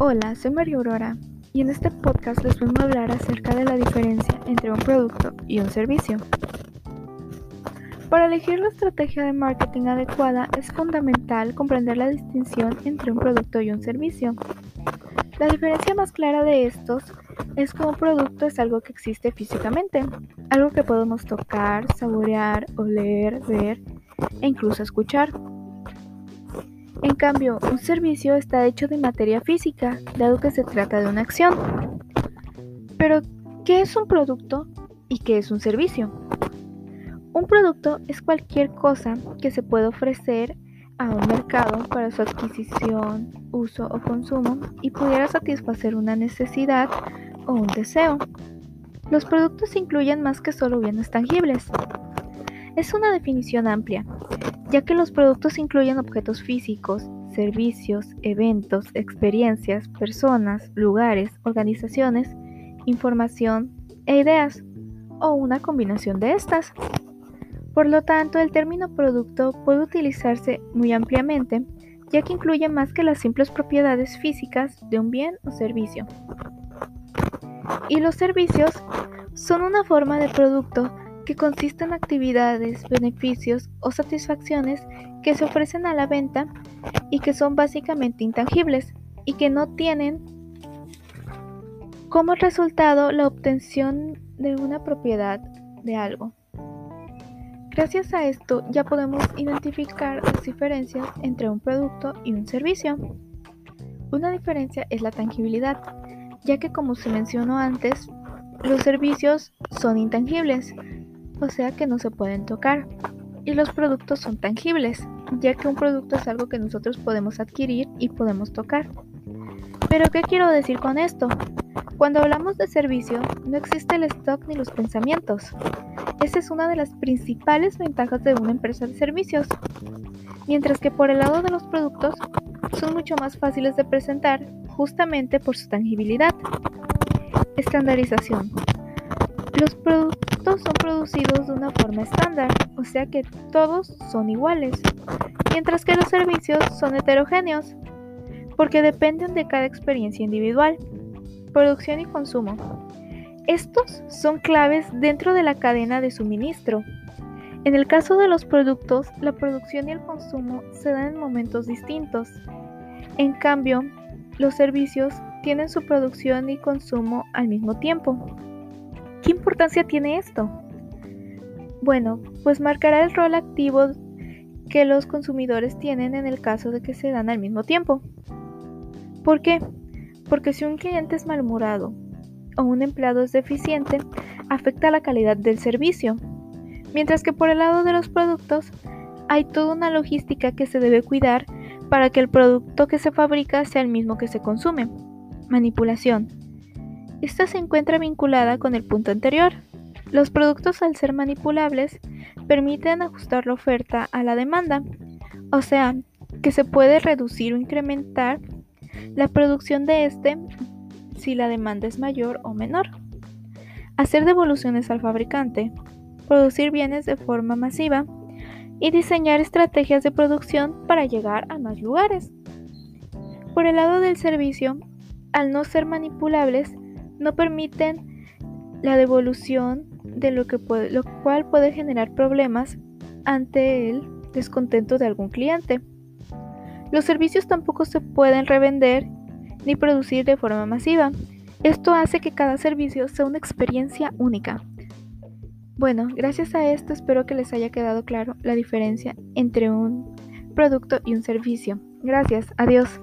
Hola, soy María Aurora y en este podcast les vengo a hablar acerca de la diferencia entre un producto y un servicio. Para elegir la estrategia de marketing adecuada es fundamental comprender la distinción entre un producto y un servicio. La diferencia más clara de estos es que un producto es algo que existe físicamente, algo que podemos tocar, saborear, oler, ver e incluso escuchar. En cambio, un servicio está hecho de materia física, dado que se trata de una acción. Pero, ¿qué es un producto y qué es un servicio? Un producto es cualquier cosa que se puede ofrecer a un mercado para su adquisición, uso o consumo y pudiera satisfacer una necesidad o un deseo. Los productos incluyen más que solo bienes tangibles. Es una definición amplia, ya que los productos incluyen objetos físicos, servicios, eventos, experiencias, personas, lugares, organizaciones, información e ideas, o una combinación de estas. Por lo tanto, el término producto puede utilizarse muy ampliamente, ya que incluye más que las simples propiedades físicas de un bien o servicio. Y los servicios son una forma de producto que consiste en actividades, beneficios o satisfacciones que se ofrecen a la venta y que son básicamente intangibles y que no tienen como resultado la obtención de una propiedad de algo. Gracias a esto ya podemos identificar las diferencias entre un producto y un servicio. Una diferencia es la tangibilidad, ya que como se mencionó antes, los servicios son intangibles, o sea que no se pueden tocar. Y los productos son tangibles, ya que un producto es algo que nosotros podemos adquirir y podemos tocar. Pero ¿qué quiero decir con esto? Cuando hablamos de servicio, no existe el stock ni los pensamientos. Esa es una de las principales ventajas de una empresa de servicios. Mientras que por el lado de los productos, son mucho más fáciles de presentar justamente por su tangibilidad. Estandarización. Los productos son producidos de una forma estándar, o sea que todos son iguales, mientras que los servicios son heterogéneos, porque dependen de cada experiencia individual. Producción y consumo. Estos son claves dentro de la cadena de suministro. En el caso de los productos, la producción y el consumo se dan en momentos distintos. En cambio, los servicios tienen su producción y consumo al mismo tiempo. ¿Qué importancia tiene esto? Bueno, pues marcará el rol activo que los consumidores tienen en el caso de que se dan al mismo tiempo. ¿Por qué? Porque si un cliente es malhumorado o un empleado es deficiente, afecta la calidad del servicio. Mientras que por el lado de los productos, hay toda una logística que se debe cuidar para que el producto que se fabrica sea el mismo que se consume. Manipulación. Esta se encuentra vinculada con el punto anterior. Los productos al ser manipulables permiten ajustar la oferta a la demanda, o sea, que se puede reducir o incrementar la producción de este si la demanda es mayor o menor. Hacer devoluciones al fabricante, producir bienes de forma masiva y diseñar estrategias de producción para llegar a más lugares. Por el lado del servicio, al no ser manipulables, no permiten la devolución de lo, que lo cual puede generar problemas ante el descontento de algún cliente. Los servicios tampoco se pueden revender ni producir de forma masiva. Esto hace que cada servicio sea una experiencia única. Bueno, gracias a esto espero que les haya quedado claro la diferencia entre un producto y un servicio. Gracias, adiós.